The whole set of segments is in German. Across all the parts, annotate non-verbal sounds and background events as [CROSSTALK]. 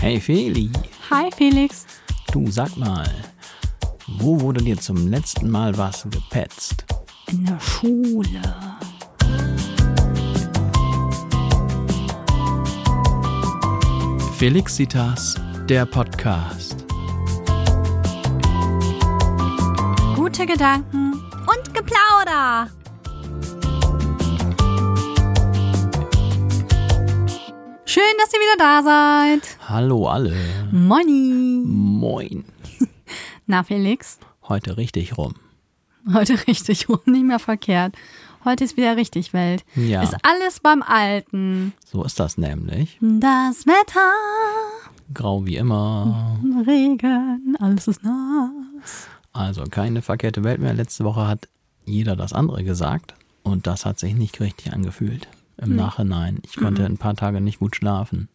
Hey Feli, Hi Felix. du sag mal, wo wurde dir zum letzten Mal was gepetzt? In der Schule. Felixitas, der Podcast. Gute Gedanken und Geplauder. Schön, dass ihr wieder da seid. Hallo alle. Moni. Moin. [LAUGHS] Na Felix, Heute richtig rum. heute richtig rum, [LAUGHS] nicht mehr verkehrt. Heute ist wieder richtig Welt. Ja. Ist alles beim Alten. So ist das nämlich. Das Wetter, Grau wie immer. Regen, alles ist nass. Also keine verkehrte Welt mehr. Letzte Woche hat jeder das andere gesagt und das hat sich nicht richtig angefühlt. Im Nachhinein. Ich konnte ein paar Tage nicht gut schlafen.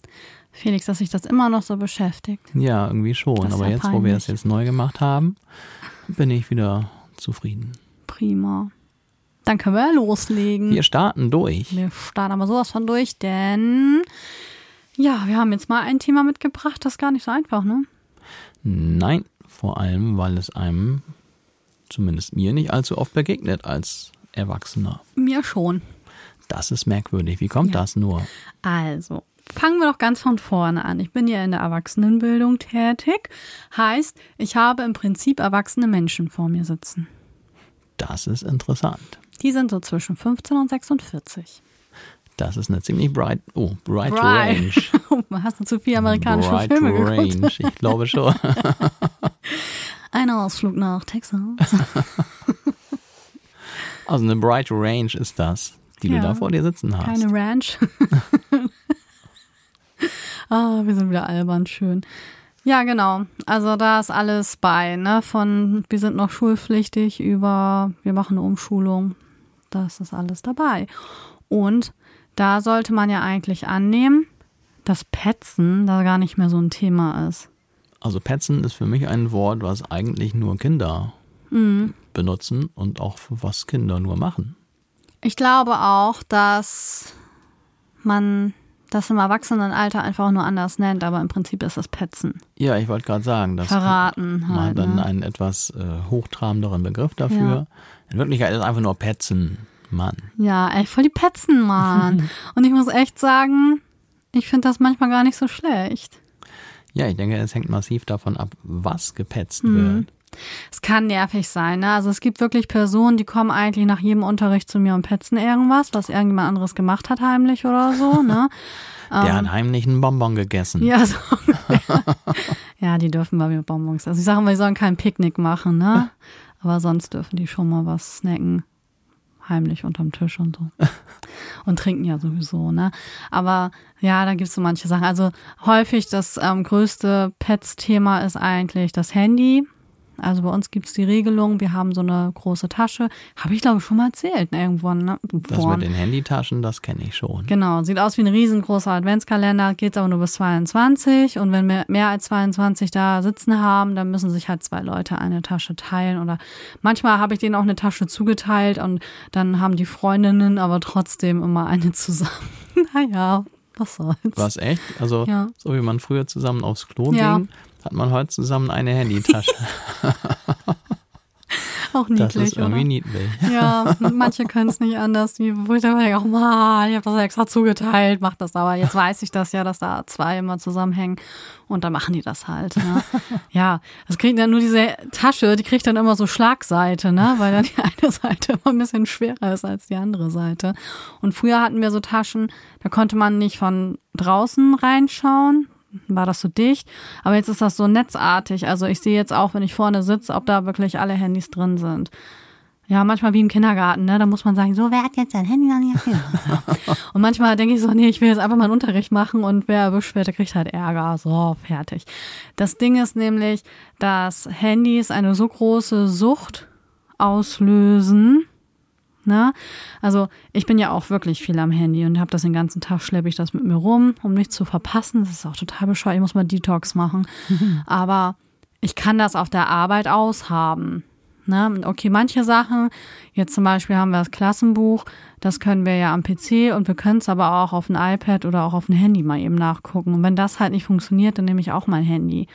Felix, dass sich das immer noch so beschäftigt. Ja, irgendwie schon. Aber ja jetzt, wo wir peinlich. es jetzt neu gemacht haben, bin ich wieder zufrieden. Prima. Dann können wir loslegen. Wir starten durch. Wir starten aber sowas von durch, denn ja, wir haben jetzt mal ein Thema mitgebracht, das ist gar nicht so einfach, ne? Nein, vor allem, weil es einem, zumindest mir, nicht allzu oft begegnet als Erwachsener. Mir schon. Das ist merkwürdig. Wie kommt Ja. das nur? Also, fangen wir doch ganz von vorne an. Ich bin ja in der Erwachsenenbildung tätig. Heißt, ich habe im Prinzip erwachsene Menschen vor mir sitzen. Das ist interessant. Die sind so zwischen 15 und 46. Das ist eine ziemlich bright, oh, bright, Bright. range. [LAUGHS] Hast du zu viel amerikanische bright Filme range. geguckt? Ich glaube schon. [LAUGHS] Ein Ausflug nach Texas. [LAUGHS] Also eine bright range ist das, die Ja. du da vor dir sitzen hast. Keine Ranch. [LAUGHS] ah, wir sind wieder albern, schön. Ja, genau. Also da ist alles bei, ne? Von wir sind noch schulpflichtig über wir machen eine Umschulung. Das ist alles dabei. Und da sollte man ja eigentlich annehmen, dass Petzen da gar nicht mehr so ein Thema ist. Also petzen ist für mich ein Wort, was eigentlich nur Kinder Mhm. benutzen und auch was Kinder nur machen. Ich glaube auch, dass man das im Erwachsenenalter einfach auch nur anders nennt, aber im Prinzip ist es Petzen. Ja, ich wollte gerade sagen, das Verraten man halt. dann Ne? einen etwas äh, hochtrabenderen Begriff dafür. In Wirklichkeit ist es einfach nur petzen. Mann. Ja, ey, voll die Petzen, Mann. [LAUGHS] Und ich muss echt sagen, ich finde das manchmal gar nicht so schlecht. Ja, ich denke, es hängt massiv davon ab, was gepetzt Mhm. wird. Es kann nervig sein, ne? Also es gibt wirklich Personen, die kommen eigentlich nach jedem Unterricht zu mir und petzen irgendwas, was irgendjemand anderes gemacht hat heimlich oder so, ne? [LAUGHS] Der hat heimlich einen Bonbon gegessen. Ja, so. [LAUGHS] ja, die dürfen bei mir Bonbons. Also ich sage immer, die sollen kein Picknick machen, ne? Aber sonst dürfen die schon mal was snacken. Heimlich unterm Tisch und so. [LAUGHS] Und trinken ja sowieso, ne? Aber ja, da gibt's so manche Sachen. Also häufig das ähm, größte Pets-Thema ist eigentlich das Handy. Also bei uns gibt's die Regelung, wir haben so eine große Tasche. Habe ich, glaube ich, schon mal erzählt, ne? irgendwann. Ne? Das mit den Handytaschen, das kenne ich schon. Genau, sieht aus wie ein riesengroßer Adventskalender, geht's aber nur bis 22 und wenn wir mehr als 22 da sitzen haben, dann müssen sich halt zwei Leute eine Tasche teilen oder manchmal habe ich denen auch eine Tasche zugeteilt und dann haben die Freundinnen aber trotzdem immer eine zusammen. [LAUGHS] naja, was soll's. Was echt? Also, Ja. so wie man früher zusammen aufs Klo Ja. ging, hat man heute zusammen eine Handytasche. [LAUGHS] Auch Das niedlich, ist irgendwie oder? niedlich. Ja, [LAUGHS] manche können es nicht anders. Die, wo ich dann denke, oh Mann, ich habe das extra zugeteilt, mach das aber. Jetzt weiß ich das ja, dass da zwei immer zusammenhängen und dann machen die das halt. Ne? [LAUGHS] Ja, das kriegt dann nur diese Tasche, die kriegt dann immer so Schlagseite, ne? weil dann die eine Seite immer ein bisschen schwerer ist als die andere Seite. Und früher hatten wir so Taschen, da konnte man nicht von draußen reinschauen, war das so dicht. Aber jetzt ist das so netzartig. Also ich sehe jetzt auch, wenn ich vorne sitze, ob da wirklich alle Handys drin sind. Ja, manchmal wie im Kindergarten, ne? Da muss man sagen, so, wer hat jetzt sein Handy an [LAUGHS] und manchmal denke ich so, nee, ich will jetzt einfach mal einen Unterricht machen und wer erwischt wird, der kriegt halt Ärger. So, fertig. Das Ding ist nämlich, dass Handys eine so große Sucht auslösen, Ne? Also ich bin ja auch wirklich viel am Handy und habe das den ganzen Tag, schleppe ich das mit mir rum, um nichts zu verpassen. Das ist auch total bescheuert. Ich muss mal Detox machen. [LAUGHS] Aber ich kann das auf der Arbeit aushaben. Ne? Okay, manche Sachen, jetzt zum Beispiel haben wir das Klassenbuch, das können wir ja am PC und wir können es aber auch auf ein iPad oder auch auf ein Handy mal eben nachgucken. Und wenn das halt nicht funktioniert, dann nehme ich auch mein Handy.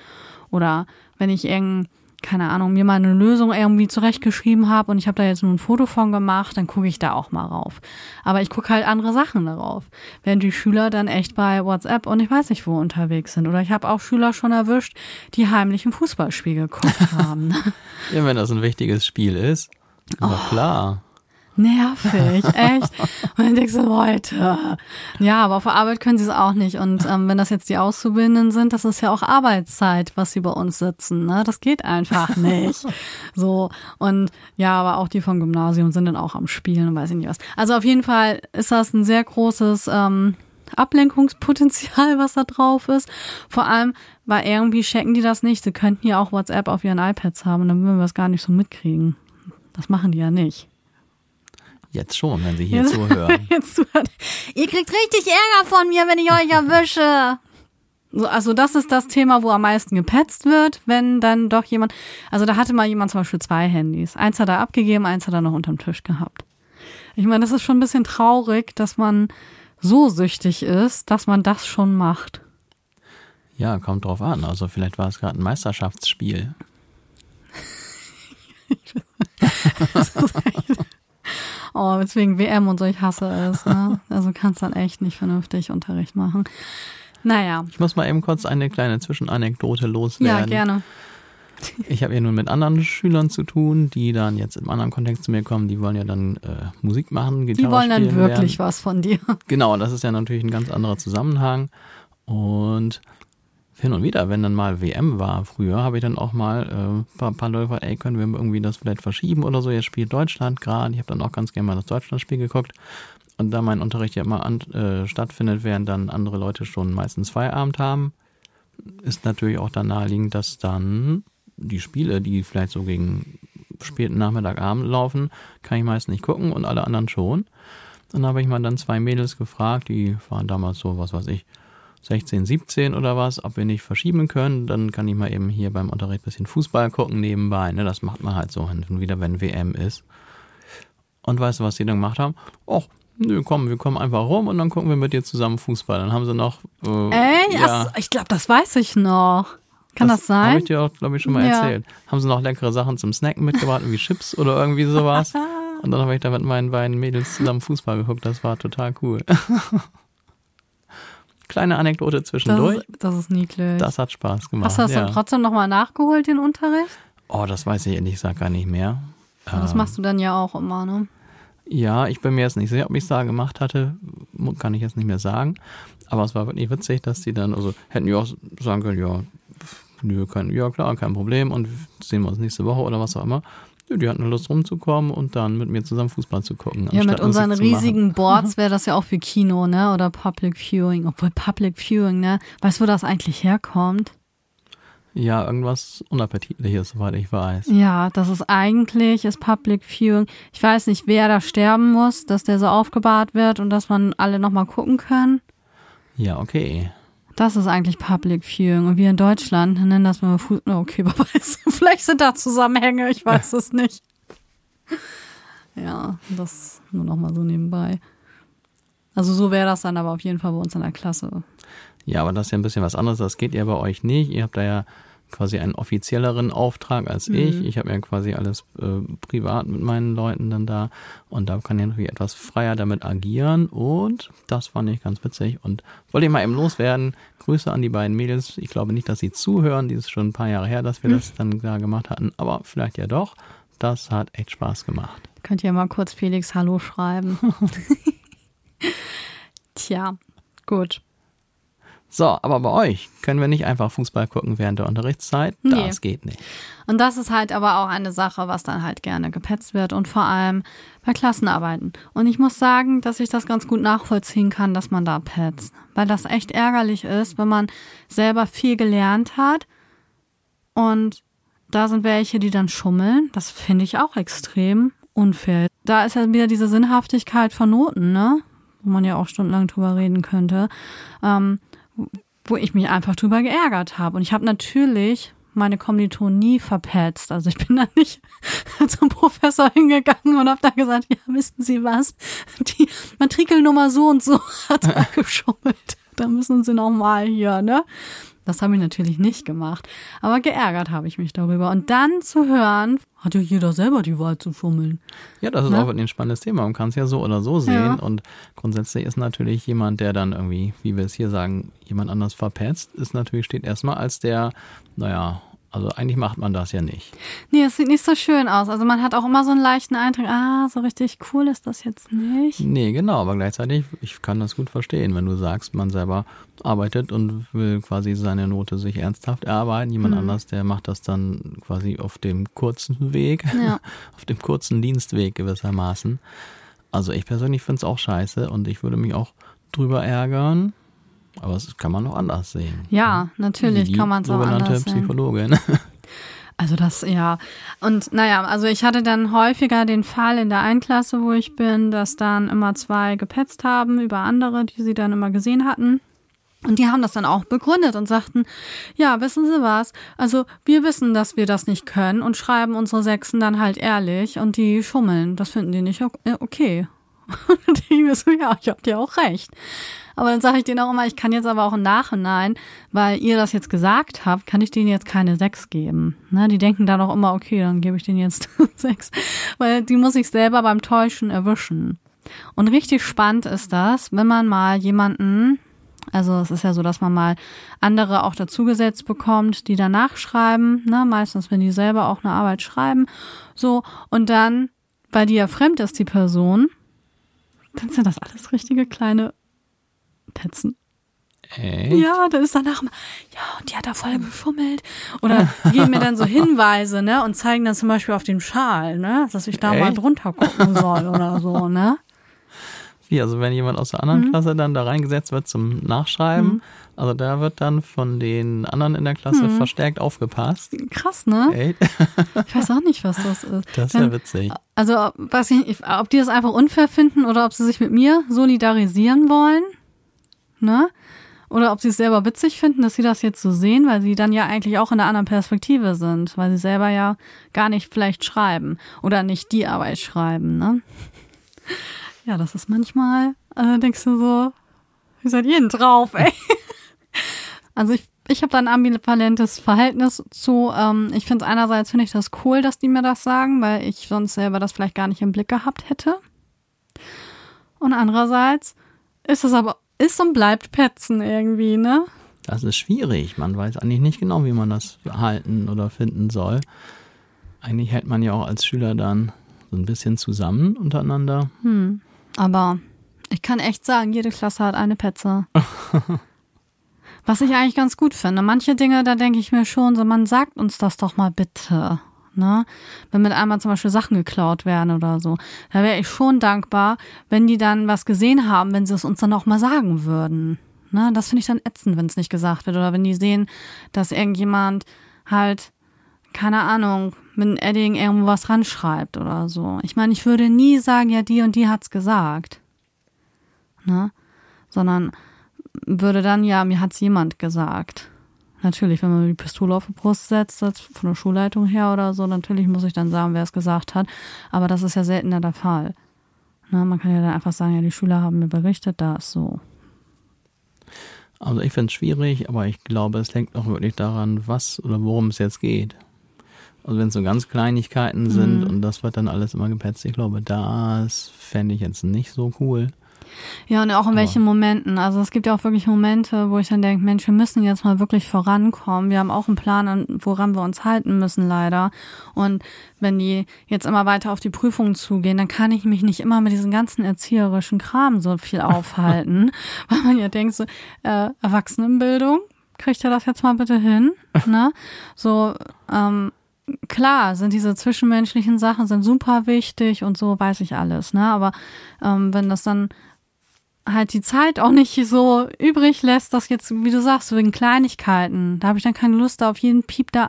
Oder wenn ich irgendein keine Ahnung, mir mal eine Lösung irgendwie zurechtgeschrieben habe und ich habe da jetzt nur ein Foto von gemacht, dann gucke ich da auch mal rauf. Aber ich gucke halt andere Sachen darauf. Während die Schüler dann echt bei WhatsApp und ich weiß nicht wo unterwegs sind. Oder ich habe auch Schüler schon erwischt, die heimlich ein Fußballspiel geguckt [LAUGHS] haben. ja, wenn das ein wichtiges Spiel ist. Na oh. klar nervig, [LAUGHS] echt. Und dann denkst du, Leute. Ja, aber auf der Arbeit können sie es auch nicht. Und ähm, wenn das jetzt die Auszubildenden sind, das ist ja auch Arbeitszeit, was sie bei uns sitzen. Ne? Das geht einfach nicht. [LAUGHS] So. Und ja, aber auch die vom Gymnasium sind dann auch am Spielen und weiß ich nicht was. Also auf jeden Fall ist das ein sehr großes ähm, Ablenkungspotenzial, was da drauf ist. Vor allem, weil irgendwie checken die das nicht. Sie könnten ja auch WhatsApp auf ihren iPads haben und dann würden wir es gar nicht so mitkriegen. Das machen die ja nicht. Jetzt schon, wenn Sie hier Jetzt, zuhören. [LAUGHS] Jetzt zuhört. Ihr kriegt richtig Ärger von mir, wenn ich euch erwische. Also das ist das Thema, wo am meisten gepetzt wird, wenn dann doch jemand, also da hatte mal jemand zum Beispiel zwei Handys. Eins hat er abgegeben, eins hat er noch unterm Tisch gehabt. Ich meine, das ist schon ein bisschen traurig, dass man so süchtig ist, dass man das schon macht. Ja, kommt drauf an. Also vielleicht war es gerade ein Meisterschaftsspiel. [LAUGHS] [LAUGHS] Oh, deswegen WM und so, ich hasse es. Ne? [LAUGHS] Also kannst dann echt nicht vernünftig Unterricht machen. Naja. Ich muss mal eben kurz eine kleine Zwischenanekdote loswerden. Ja, gerne. Ich habe ja nun mit anderen Schülern zu tun, die dann jetzt im anderen Kontext zu mir kommen. Die wollen ja dann äh, Musik machen, Gitarre Die wollen dann wirklich werden. was von dir. Genau, das ist ja natürlich ein ganz anderer Zusammenhang. Und hin und wieder, wenn dann mal WM war früher, habe ich dann auch mal äh, paar, paar Leute ey, können wir irgendwie das vielleicht verschieben oder so? Jetzt spielt Deutschland gerade. Ich habe dann auch ganz gerne mal das Deutschlandspiel geguckt. Und da mein Unterricht ja immer an, äh, stattfindet, während dann andere Leute schon meistens Feierabend haben, ist natürlich auch dann naheliegend, dass dann die Spiele, die vielleicht so gegen späten Nachmittagabend laufen, kann ich meist nicht gucken und alle anderen schon. Dann habe ich mal dann zwei Mädels gefragt, die waren damals so, was weiß ich, 16, 17 oder was, ob wir nicht verschieben können. Dann kann ich mal eben hier beim Unterricht ein bisschen Fußball gucken nebenbei. Ne? Das macht man halt so hin und wieder, wenn WM ist. Und weißt du, was die dann gemacht haben? Och, nö, komm, wir kommen einfach rum und dann gucken wir mit dir zusammen Fußball. Dann haben sie noch. Äh, Ey, ja, ich glaube, das weiß ich noch. Kann das, das sein? Habe ich dir auch, glaube ich, schon mal ja. erzählt. Haben sie noch leckere Sachen zum Snacken mitgebracht, wie Chips oder irgendwie sowas. [LAUGHS] Und dann habe ich da mit meinen beiden Mädels zusammen Fußball geguckt. Das war total cool. [LAUGHS] Kleine Anekdote zwischendurch. Das ist, das ist niedlich. Das hat Spaß gemacht. Hast du das ja. dann trotzdem nochmal nachgeholt, den Unterricht? Oh, das weiß ich ehrlich gesagt gar nicht mehr. Das ähm, machst du dann ja auch immer, ne? Ja, ich bin mir jetzt nicht sicher, ob ich es da gemacht hatte, kann ich jetzt nicht mehr sagen. Aber es war wirklich witzig, dass die dann, also hätten wir auch sagen können, ja, nö, kein, ja klar, kein Problem und sehen wir uns nächste Woche oder was auch immer. Die hatten Lust rumzukommen und dann mit mir zusammen Fußball zu gucken. Ja, mit unseren riesigen Boards wäre das ja auch für Kino, ne? Oder Public Viewing. Obwohl Public Viewing, ne? Weißt du, wo das eigentlich herkommt? Ja, irgendwas Unappetitliches, soweit ich weiß. Ja, das ist eigentlich, ist Public Viewing. Ich weiß nicht, wer da sterben muss, dass der so aufgebahrt wird und dass man alle nochmal gucken können. Ja, okay. Das ist eigentlich Public Viewing. Und wir in Deutschland nennen das mal Fuß. Okay, [LAUGHS] wer weiß. Vielleicht sind da Zusammenhänge, ich weiß es nicht. Ja, das nur noch mal so nebenbei. Also so wäre das dann aber auf jeden Fall bei uns in der Klasse. Ja, aber das ist ja ein bisschen was anderes. Das geht ja bei euch nicht. Ihr habt da ja quasi einen offizielleren Auftrag als mhm. ich. Ich habe ja quasi alles äh, privat mit meinen Leuten dann da und da kann ich natürlich etwas freier damit agieren und das fand ich ganz witzig und wollte ich mal eben loswerden. Grüße an die beiden Mädels. Ich glaube nicht, dass sie zuhören. Die ist schon ein paar Jahre her, dass wir mhm. das dann da gemacht hatten, aber vielleicht ja doch. Das hat echt Spaß gemacht. Könnt ihr mal kurz Felix Hallo schreiben? [LAUGHS] Tja, gut. So, aber bei euch können wir nicht einfach Fußball gucken während der Unterrichtszeit. Das nee. geht nicht. Und das ist halt aber auch eine Sache, was dann halt gerne gepetzt wird und vor allem bei Klassenarbeiten. Und ich muss sagen, dass ich das ganz gut nachvollziehen kann, dass man da petzt. Weil das echt ärgerlich ist, wenn man selber viel gelernt hat und da sind welche, die dann schummeln. Das finde ich auch extrem unfair. Da ist ja wieder diese Sinnhaftigkeit von Noten, ne? Wo man ja auch stundenlang drüber reden könnte. Ähm, wo ich mich einfach drüber geärgert habe. Und ich habe natürlich meine Kommilitonen nie verpetzt. Also ich bin da nicht [LAUGHS] zum Professor hingegangen und habe da gesagt, ja, wissen Sie was? Die Matrikelnummer so und so [LAUGHS] hat [LAUGHS] da geschummelt. Da müssen Sie noch mal hier, ne? Das habe ich natürlich nicht gemacht. Aber geärgert habe ich mich darüber. Und dann zu hören, hat ja jeder selber die Wahl zu schummeln. Ja, das ist Ne? auch ein spannendes Thema. Man kann es ja so oder so sehen. Ja. Und grundsätzlich ist natürlich jemand, der dann irgendwie, wie wir es hier sagen, jemand anders verpetzt, ist natürlich, steht erstmal als der, naja, also eigentlich macht man das ja nicht. Nee, es sieht nicht so schön aus. Also man hat auch immer so einen leichten Eindruck, ah, so richtig cool ist das jetzt nicht. Nee, genau, aber gleichzeitig, ich kann das gut verstehen, wenn du sagst, man selber arbeitet und will quasi seine Note sich ernsthaft erarbeiten. Jemand Mhm. anders, der macht das dann quasi auf dem kurzen Weg, Ja. [LAUGHS] auf dem kurzen Dienstweg gewissermaßen. Also ich persönlich finde es auch scheiße und ich würde mich auch drüber ärgern. Aber das kann man auch anders sehen. Ja, natürlich kann man es auch anders sehen. Psychologin. [LAUGHS] Also das, ja. Und naja, also ich hatte dann häufiger den Fall in der Einklasse, wo ich bin, dass dann immer zwei gepetzt haben über andere, die sie dann immer gesehen hatten. Und die haben das dann auch begründet und sagten, ja, wissen Sie was? Also wir wissen, dass wir das nicht können und schreiben unsere Sechsen dann halt ehrlich und die schummeln. Das finden die nicht o- äh, [LAUGHS] okay. Und ich mir so, ja, ich hab dir auch recht. Aber dann sage ich denen auch immer, ich kann jetzt aber auch im Nachhinein, weil ihr das jetzt gesagt habt, kann ich denen jetzt keine sechs geben. Ne, die denken dann auch immer, okay, dann gebe ich denen jetzt [LAUGHS] sechs. Weil die muss ich selber beim Täuschen erwischen. Und richtig spannend ist das, wenn man mal jemanden, also es ist ja so, dass man mal andere auch dazugesetzt bekommt, die danach schreiben, ne, meistens wenn die selber auch eine Arbeit schreiben, so, und dann, weil die ja fremd ist, die Person, dann sind das alles richtige kleine Petzen. Echt? Ja, dann ist danach mal, ja, und die hat da voll geschummelt. Oder geben mir dann so Hinweise, ne, und zeigen dann zum Beispiel auf den Schal, ne, dass ich da mal Echt? drunter gucken soll oder so, ne. Wie, also wenn jemand aus der Mhm. anderen Klasse dann da reingesetzt wird zum Nachschreiben, also da wird dann von den anderen in der Klasse Mhm. verstärkt aufgepasst. Krass, ne? Echt? Ich weiß auch nicht, was das ist. Das ist ja witzig. Also, weiß ich nicht, ob die das einfach unfair finden oder ob sie sich mit mir solidarisieren wollen, ne? Oder ob sie es selber witzig finden, dass sie das jetzt so sehen, weil sie dann ja eigentlich auch in einer anderen Perspektive sind, weil sie selber ja gar nicht vielleicht schreiben oder nicht die Arbeit schreiben, ne? Ja, das ist manchmal, äh, denkst du so, wie seid ihr denn drauf, ey? Also ich, ich habe da ein ambivalentes Verhältnis zu. Ähm, ich finde es einerseits finde ich das cool, dass die mir das sagen, weil ich sonst selber das vielleicht gar nicht im Blick gehabt hätte. Und andererseits ist es aber ist und bleibt Petzen irgendwie, ne? Das ist schwierig. Man weiß eigentlich nicht genau, wie man das halten oder finden soll. Eigentlich hält man ja auch als Schüler dann so ein bisschen zusammen untereinander. Aber ich kann echt sagen, jede Klasse hat eine Petze. [LAUGHS] Was ich eigentlich ganz gut finde. Manche Dinge, da denke ich mir schon, so man sagt uns das doch mal bitte. Ne? Wenn mit einmal zum Beispiel Sachen geklaut werden oder so, da wäre ich schon dankbar, wenn die dann was gesehen haben, wenn sie es uns dann auch mal sagen würden. Ne? Das finde ich dann ätzend, wenn es nicht gesagt wird. Oder wenn die sehen, dass irgendjemand halt, keine Ahnung, mit einem Edding irgendwo was ranschreibt oder so. Ich meine, ich würde nie sagen, ja, die und die hat's gesagt. Ne? Sondern würde dann, ja, mir hat's jemand gesagt. Natürlich, wenn man die Pistole auf die Brust setzt, das von der Schulleitung her oder so, natürlich muss ich dann sagen, wer es gesagt hat. Aber das ist ja seltener der Fall. Ne, man kann ja dann einfach sagen, ja, die Schüler haben mir berichtet, da ist so. Also ich finde es schwierig, aber ich glaube, es hängt auch wirklich daran, was oder worum es jetzt geht. Also wenn es so ganz Kleinigkeiten sind und das wird dann alles immer gepetzt, ich glaube, das fände ich jetzt nicht so cool. Ja, und auch in welchen Momenten. Also es gibt ja auch wirklich Momente, wo ich dann denke, Mensch, wir müssen jetzt mal wirklich vorankommen. Wir haben auch einen Plan, an- woran wir uns halten müssen, leider. Und wenn die jetzt immer weiter auf die Prüfungen zugehen, dann kann ich mich nicht immer mit diesem ganzen erzieherischen Kram so viel [LAUGHS] aufhalten. weil man ja denkt, so, äh, Erwachsenenbildung, kriegt ihr das jetzt mal bitte hin? [LAUGHS] ne? So, ähm, klar, sind diese zwischenmenschlichen Sachen sind super wichtig und so weiß ich alles, ne? Aber ähm, wenn das dann halt die Zeit auch nicht so übrig lässt, das jetzt, wie du sagst, wegen Kleinigkeiten, da habe ich dann keine Lust, da auf jeden Piep da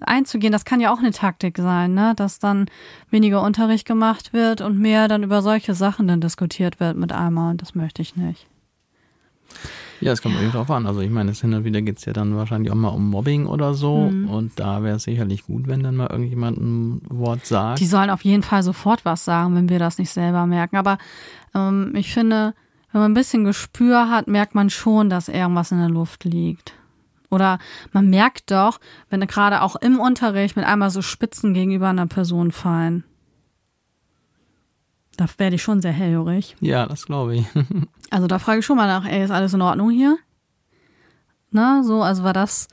einzugehen. Das kann ja auch eine Taktik sein, ne? Dass dann weniger Unterricht gemacht wird und mehr dann über solche Sachen dann diskutiert wird mit einmal. Und das möchte ich nicht. Ja, es kommt irgendwie drauf an. Also ich meine, hin und wieder geht es ja dann wahrscheinlich auch mal um Mobbing oder so. Mhm. Und da wäre es sicherlich gut, wenn dann mal irgendjemand ein Wort sagt. Die sollen auf jeden Fall sofort was sagen, wenn wir das nicht selber merken. Aber ähm, ich finde, wenn man ein bisschen Gespür hat, merkt man schon, dass irgendwas in der Luft liegt. Oder man merkt doch, wenn gerade auch im Unterricht mit einmal so Spitzen gegenüber einer Person fallen. Da werde ich schon sehr hellhörig. Ja, das glaube ich. [LAUGHS] also da frage ich schon mal nach, ey, ist alles in Ordnung hier? Na, so, also war das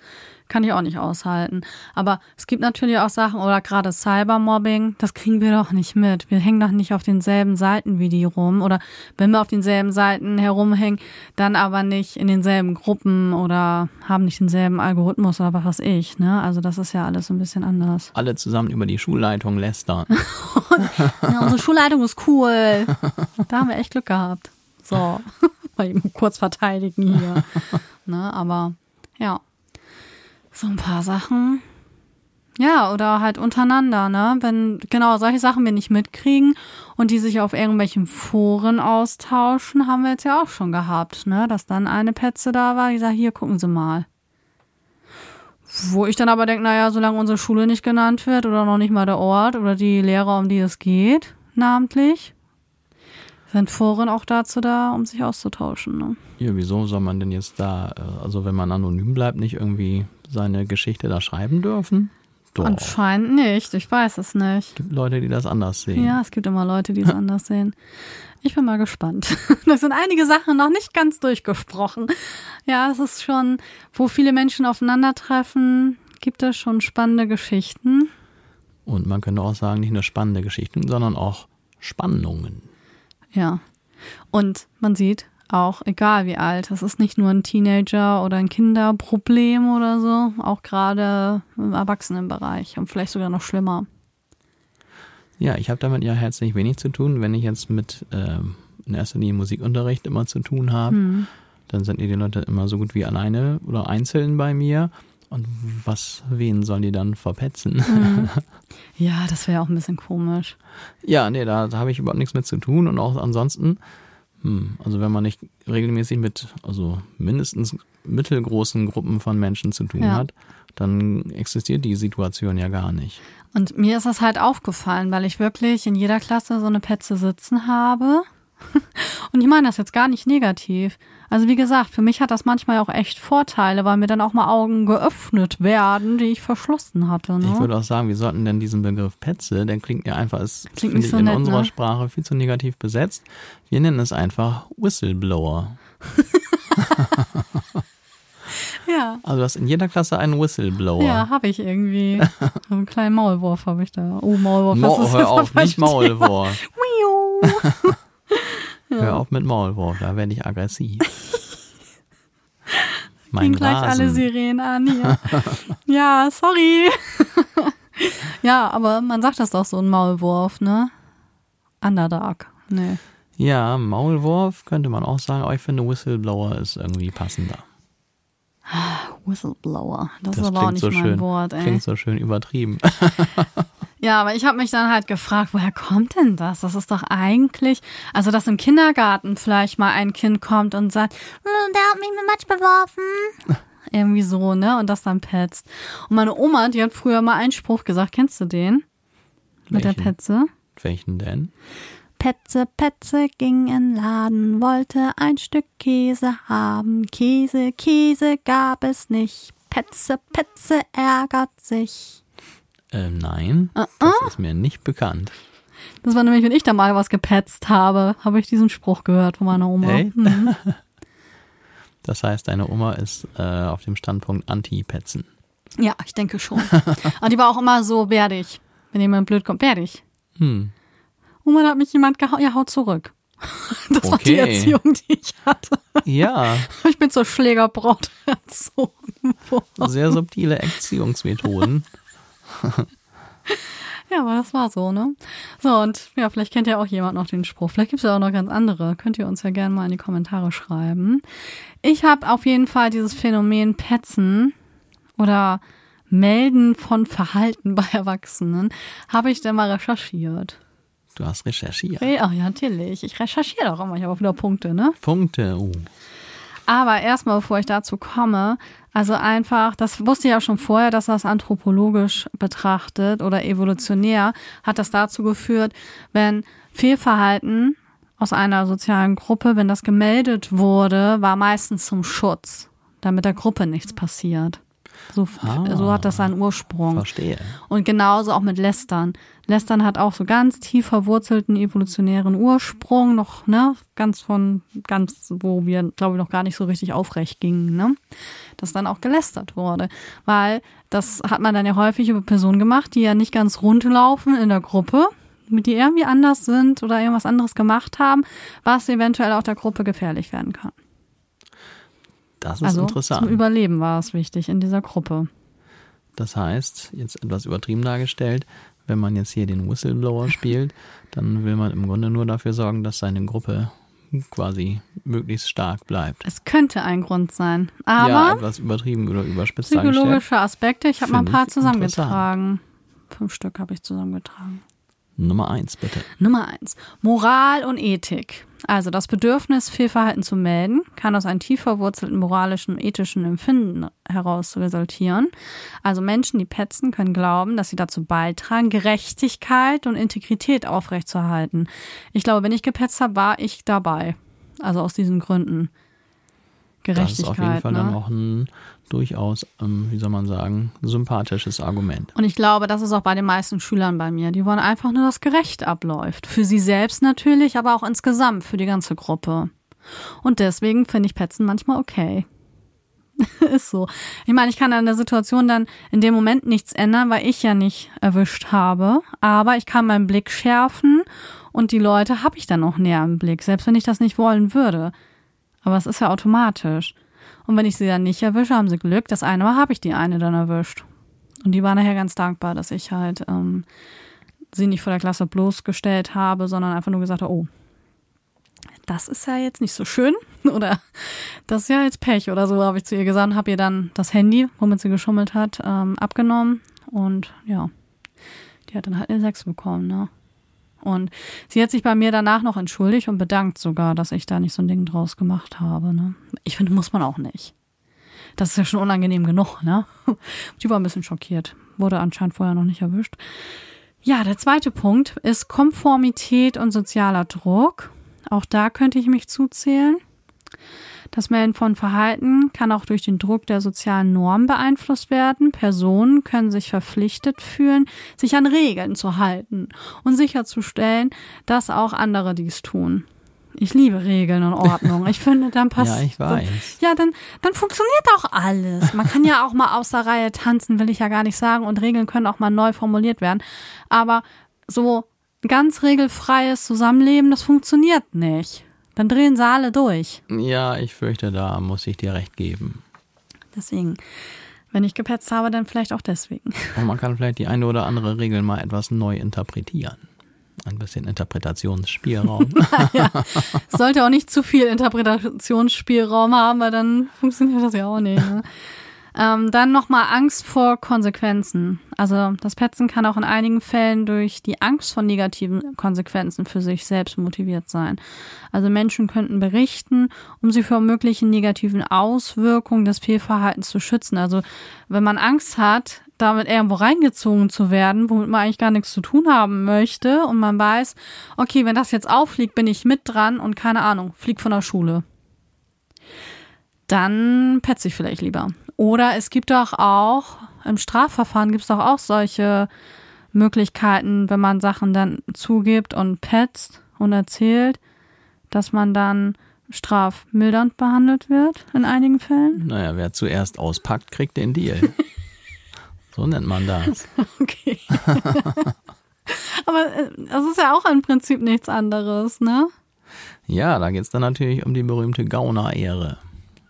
kann ich auch nicht aushalten. Aber es gibt natürlich auch Sachen, oder gerade Cybermobbing, das kriegen wir doch nicht mit. Wir hängen doch nicht auf denselben Seiten wie die rum. Oder wenn wir auf denselben Seiten herumhängen, dann aber nicht in denselben Gruppen oder haben nicht denselben Algorithmus oder was weiß ich. Ne? Also das ist ja alles ein bisschen anders. Alle zusammen über die Schulleitung lästern. [LAUGHS] ja, unsere Schulleitung ist cool. Da haben wir echt Glück gehabt. So, [LAUGHS] mal eben kurz verteidigen hier. Ne, aber ja. So ein paar Sachen. Ja, oder halt untereinander, ne? Wenn genau solche Sachen wir nicht mitkriegen und die sich auf irgendwelchen Foren austauschen, haben wir jetzt ja auch schon gehabt, ne? Dass dann eine Petze da war, die sagt, hier gucken Sie mal. Wo ich dann aber denke, naja, solange unsere Schule nicht genannt wird oder noch nicht mal der Ort oder die Lehrer, um die es geht, namentlich, sind Foren auch dazu da, um sich auszutauschen. Ne? Ja, wieso soll man denn jetzt da, äh, also wenn man anonym bleibt, nicht irgendwie seine Geschichte da schreiben dürfen? Doch. Anscheinend nicht, ich weiß es nicht. Es gibt Leute, die das anders sehen. Ja, es gibt immer Leute, die es [LAUGHS] anders sehen. Ich bin mal gespannt. [LAUGHS] Da sind einige Sachen noch nicht ganz durchgesprochen. Ja, es ist schon, wo viele Menschen aufeinandertreffen, gibt es schon spannende Geschichten. Und man könnte auch sagen, nicht nur spannende Geschichten, sondern auch Spannungen. Ja. Und man sieht, auch egal wie alt. Es ist nicht nur ein Teenager oder ein Kinderproblem oder so, auch gerade im Erwachsenenbereich und vielleicht sogar noch schlimmer. Ja, ich habe damit ja herzlich wenig zu tun. Wenn ich jetzt mit äh, in erster Linie Musikunterricht immer zu tun habe, hm. dann sind die Leute immer so gut wie alleine oder einzeln bei mir. Und was, wen sollen die dann verpetzen? Mhm. [LAUGHS] Ja, das wäre auch ein bisschen komisch. Ja, nee, da, da habe ich überhaupt nichts mit zu tun. Und auch ansonsten hm, also wenn man nicht regelmäßig mit, also mindestens mittelgroßen Gruppen von Menschen zu tun ja. hat, dann existiert die Situation ja gar nicht. Und mir ist das halt aufgefallen, weil ich wirklich in jeder Klasse so eine Petze sitzen habe. [LAUGHS] Und ich meine das jetzt gar nicht negativ. Also wie gesagt, für mich hat das manchmal auch echt Vorteile, weil mir dann auch mal Augen geöffnet werden, die ich verschlossen hatte. Ne? Ich würde auch sagen, wir sollten denn diesen Begriff Petze, der klingt ja einfach, ist klingt so in nett, unserer ne? Sprache viel zu negativ besetzt. Wir nennen es einfach Whistleblower. [LAUGHS] ja. Also du hast in jeder Klasse einen Whistleblower. Ja, habe ich irgendwie. So einen kleinen Maulwurf habe ich da. Oh, Maulwurf. Mo hör auf, nicht Maulwurf. [LAUGHS] Ja. Hör auf mit Maulwurf, da werde ich aggressiv. [LAUGHS] mein gleich Rasen. alle Sirenen an hier. ja, sorry. [LAUGHS] ja, aber man sagt das doch so ein Maulwurf, ne? Underdark. Nee. Ja, Maulwurf könnte man auch sagen, aber ich finde Whistleblower ist irgendwie passender. Whistleblower, das, das ist aber auch nicht so mein schön, Wort, ey. Klingt so schön übertrieben. [LAUGHS] Ja, aber ich habe mich dann halt gefragt, woher kommt denn das? Das ist doch eigentlich, also dass im Kindergarten vielleicht mal ein Kind kommt und sagt, hm, der hat mich mit Matsch beworfen. [LAUGHS] Irgendwie so, ne? Und das dann petzt. Und meine Oma, die hat früher mal einen Spruch gesagt, kennst du den? Mit Welchen? der Petze? Welchen denn? Petze, Petze ging in Laden, wollte ein Stück Käse haben. Käse, Käse gab es nicht. Petze, Petze ärgert sich. Ähm, nein, -uh. das ist mir nicht bekannt. Das war nämlich, wenn ich da mal was gepetzt habe, habe ich diesen Spruch gehört von meiner Oma. Hey? Mhm. [LAUGHS] Das heißt, deine Oma ist äh, auf dem Standpunkt Anti-Petzen. Ja, ich denke schon. [LAUGHS] Und die war auch immer so, werdig. Wenn jemand blöd kommt, werdig. Hm. Oma, da hat mich jemand gehauen, ja, haut zurück. [LAUGHS] Das okay. war die Erziehung, die ich hatte. Ja. Ich bin zur Schlägerbraut erzogen worden. Sehr subtile Erziehungsmethoden. [LAUGHS] ja, aber das war so, ne? So, und ja, vielleicht kennt ja auch jemand noch den Spruch. Vielleicht gibt es ja auch noch ganz andere. Könnt ihr uns ja gerne mal in die Kommentare schreiben. Ich habe auf jeden Fall dieses Phänomen Petzen oder Melden von Verhalten [LAUGHS] bei Erwachsenen, habe ich dann mal recherchiert. Du hast recherchiert? Ach ja, natürlich. Ich recherchiere doch immer. Ich habe auch wieder Punkte, ne? Punkte, oh. Aber erstmal, bevor ich dazu komme, also einfach, das wusste ich ja schon vorher, dass das anthropologisch betrachtet oder evolutionär, hat das dazu geführt, wenn Fehlverhalten aus einer sozialen Gruppe, wenn das gemeldet wurde, war meistens zum Schutz, damit der Gruppe nichts passiert. So, Ah. so hat das seinen Ursprung. Verstehe. Und genauso auch mit Lästern. Lästern hat auch so ganz tief verwurzelten evolutionären Ursprung, noch, ne, ganz von, ganz, wo wir, glaube ich, noch gar nicht so richtig aufrecht gingen, ne, dass dann auch gelästert wurde. Weil das hat man dann ja häufig über Personen gemacht, die ja nicht ganz rund laufen in der Gruppe, mit die irgendwie anders sind oder irgendwas anderes gemacht haben, was eventuell auch der Gruppe gefährlich werden kann. Das ist Also zum interessant. Überleben war es wichtig in dieser Gruppe. Das heißt, jetzt etwas übertrieben dargestellt, wenn man jetzt hier den Whistleblower spielt, [LAUGHS] dann will man im Grunde nur dafür sorgen, dass seine Gruppe quasi möglichst stark bleibt. Es könnte ein Grund sein. Aber ja, etwas übertrieben oder überspitzt dargestellt. Psychologische Aspekte. Ich habe mal ein paar zusammengetragen. Fünf Stück habe ich zusammengetragen. Nummer eins, bitte. Nummer eins. Moral und Ethik. Also das Bedürfnis, Fehlverhalten zu melden, kann aus einem tief verwurzelten moralischen und ethischen Empfinden heraus resultieren. Also Menschen, die petzen, können glauben, dass sie dazu beitragen, Gerechtigkeit und Integrität aufrechtzuerhalten. Ich glaube, wenn ich gepetzt habe, war ich dabei. Also aus diesen Gründen. Das ist Gerechtigkeit. auf jeden Fall ne? dann auch ein durchaus, ähm, wie soll man sagen, sympathisches Argument. Und ich glaube, das ist auch bei den meisten Schülern bei mir. Die wollen einfach nur, dass gerecht abläuft. Für sie selbst natürlich, aber auch insgesamt für die ganze Gruppe. Und deswegen finde ich Petzen manchmal okay. [LAUGHS] ist so. Ich meine, ich kann an der Situation dann in dem Moment nichts ändern, weil ich ja nicht erwischt habe. Aber ich kann meinen Blick schärfen und die Leute habe ich dann auch näher im Blick, selbst wenn ich das nicht wollen würde. Aber es ist ja automatisch. Und wenn ich sie dann nicht erwische, haben sie Glück. Das eine Mal habe ich die eine dann erwischt. Und die war nachher ganz dankbar, dass ich halt ähm, sie nicht vor der Klasse bloßgestellt habe, sondern einfach nur gesagt habe, oh, das ist ja jetzt nicht so schön [LAUGHS] oder das ist ja jetzt Pech oder so, habe ich zu ihr gesagt habe ihr dann das Handy, womit sie geschummelt hat, ähm, abgenommen und ja, die hat dann halt eine Sechs bekommen, ne? Und sie hat sich bei mir danach noch entschuldigt und bedankt sogar, dass ich da nicht so ein Ding draus gemacht habe, ne? Ich finde, muss man auch nicht. Das ist ja schon unangenehm genug, ne? [LAUGHS] Die war ein bisschen schockiert. Wurde anscheinend vorher noch nicht erwischt. Ja, der zweite Punkt ist Konformität und sozialer Druck. Auch da könnte ich mich zuzählen. Das Melden von Verhalten kann auch durch den Druck der sozialen Normen beeinflusst werden. Personen können sich verpflichtet fühlen, sich an Regeln zu halten und sicherzustellen, dass auch andere dies tun. Ich liebe Regeln und Ordnung. Ich finde, dann [LAUGHS] passt. Ja, ich weiß. Ja, dann, dann funktioniert auch alles. Man kann ja auch mal aus der Reihe tanzen, will ich ja gar nicht sagen. Und Regeln können auch mal neu formuliert werden. Aber so ganz regelfreies Zusammenleben, das funktioniert nicht. Dann drehen sie alle durch. Ja, ich fürchte, da muss ich dir recht geben. Deswegen, wenn ich gepetzt habe, dann vielleicht auch deswegen. [LAUGHS] Und man kann vielleicht die eine oder andere Regel mal etwas neu interpretieren. Ein bisschen Interpretationsspielraum. [LAUGHS] Es sollte auch nicht zu viel Interpretationsspielraum haben, weil dann funktioniert das ja auch nicht. Ne? [LAUGHS] Ähm, dann nochmal Angst vor Konsequenzen. Also das Petzen kann auch in einigen Fällen durch die Angst vor negativen Konsequenzen für sich selbst motiviert sein. Also Menschen könnten berichten, um sie vor möglichen negativen Auswirkungen des Fehlverhaltens zu schützen. Also wenn man Angst hat, damit irgendwo reingezogen zu werden, womit man eigentlich gar nichts zu tun haben möchte und man weiß, okay, wenn das jetzt auffliegt, bin ich mit dran und keine Ahnung, fliegt von der Schule. Dann petze ich vielleicht lieber. Oder es gibt doch auch, im Strafverfahren gibt es doch auch solche Möglichkeiten, wenn man Sachen dann zugibt und petzt und erzählt, dass man dann strafmildernd behandelt wird in einigen Fällen. naja, wer zuerst auspackt, kriegt den Deal. [LAUGHS] so nennt man das. [LAUGHS] Okay. Aber äh, das ist ja auch im Prinzip nichts anderes, ne? Ja, da geht's dann natürlich um die berühmte Gauner-Ehre.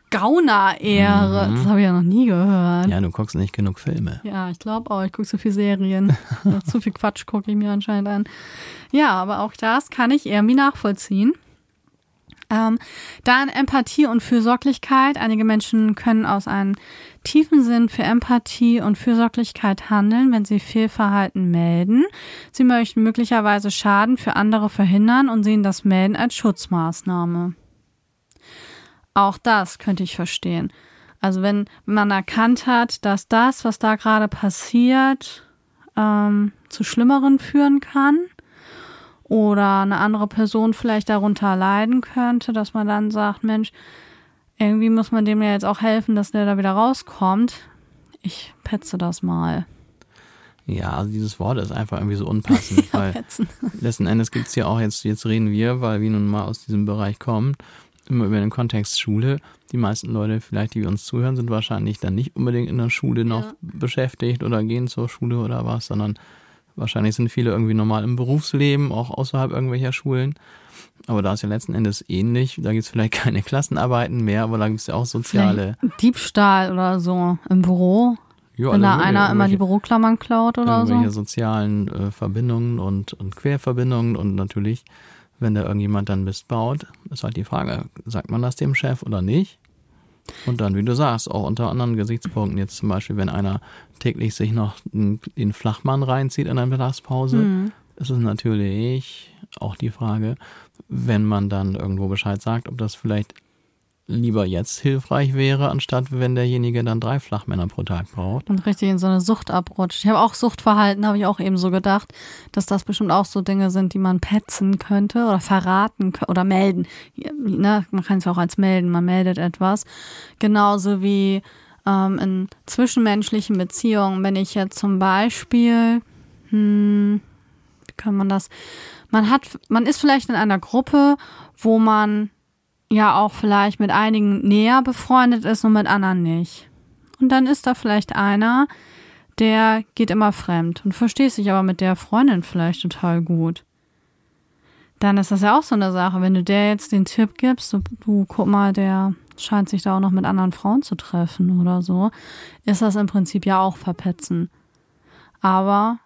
Gauner-Ehre. Das habe ich ja noch nie gehört. Ja, du guckst nicht genug Filme. Ja, ich glaube auch. Ich gucke so viel Serien. [LAUGHS] zu viel Quatsch gucke ich mir anscheinend an. Ja, aber auch das kann ich irgendwie nachvollziehen. Ähm, dann Empathie und Fürsorglichkeit. Einige Menschen können aus einem tiefen Sinn für Empathie und Fürsorglichkeit handeln, wenn sie Fehlverhalten melden. Sie möchten möglicherweise Schaden für andere verhindern und sehen das Melden als Schutzmaßnahme. Auch das könnte ich verstehen. Also wenn man erkannt hat, dass das, was da gerade passiert, ähm, zu Schlimmeren führen kann oder eine andere Person vielleicht darunter leiden könnte, dass man dann sagt, Mensch, irgendwie muss man dem ja jetzt auch helfen, dass der da wieder rauskommt. Ich petze das mal. Ja, also dieses Wort ist einfach irgendwie so [LAUGHS] unpassend, weil Petzen. letzten Endes gibt's ja auch jetzt, jetzt reden wir, weil wir nun mal aus diesem Bereich kommen, immer über den Kontext Schule. Die meisten Leute, vielleicht, die uns zuhören, sind wahrscheinlich dann nicht unbedingt in der Schule noch Ja. beschäftigt oder gehen zur Schule oder was, sondern wahrscheinlich sind viele irgendwie normal im Berufsleben, auch außerhalb irgendwelcher Schulen. Aber da ist ja letzten Endes ähnlich. Da gibt's vielleicht [LAUGHS] keine Klassenarbeiten mehr, aber da gibt's ja auch soziale. Vielleicht Diebstahl oder so im Büro. Ja, Wenn da alle einer immer die irgendwelche- Büroklammern klaut oder irgendwelche so. sozialen äh, Verbindungen und, und Querverbindungen und natürlich, wenn da irgendjemand dann Mist baut, ist halt die Frage, sagt man das dem Chef oder nicht? Und dann, wie du sagst, auch unter anderen Gesichtspunkten, jetzt zum Beispiel, wenn einer täglich sich noch den Flachmann reinzieht in der Mittagspause, Hm. ist es natürlich auch die Frage, wenn man dann irgendwo Bescheid sagt, ob das vielleicht lieber jetzt hilfreich wäre, anstatt wenn derjenige dann drei Flachmänner pro Tag braucht. und richtig in so eine Sucht abrutscht. Ich habe auch Suchtverhalten, habe ich auch eben so gedacht, dass das bestimmt auch so Dinge sind, die man petzen könnte oder verraten oder melden. Ne? Man kann es ja auch als melden, man meldet etwas. Genauso wie ähm, in zwischenmenschlichen Beziehungen, wenn ich jetzt zum Beispiel, hm, wie kann man das, man hat, man ist vielleicht in einer Gruppe, wo man ja auch vielleicht mit einigen näher befreundet ist und mit anderen nicht. Und dann ist da vielleicht einer, der geht immer fremd und versteht sich aber mit der Freundin vielleicht total gut. Dann ist das ja auch so eine Sache, wenn du der jetzt den Tipp gibst, so, du guck mal, der scheint sich da auch noch mit anderen Frauen zu treffen oder so, ist das im Prinzip ja auch verpetzen. Aber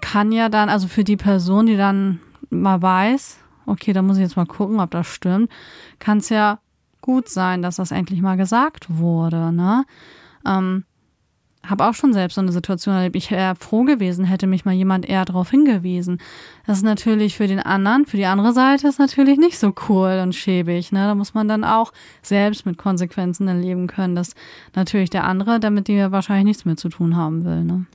kann ja dann, also für die Person, die dann mal weiß, okay, da muss ich jetzt mal gucken, ob das stimmt, kann es ja gut sein, dass das endlich mal gesagt wurde, ne? Ähm, habe auch schon selbst so eine Situation erlebt. Ich wäre froh gewesen, hätte mich mal jemand eher darauf hingewiesen. Das ist natürlich für den anderen, für die andere Seite ist natürlich nicht so cool und schäbig. Ne? Da muss man dann auch selbst mit Konsequenzen erleben können, dass natürlich der andere damit dir wahrscheinlich nichts mehr zu tun haben will. Ne?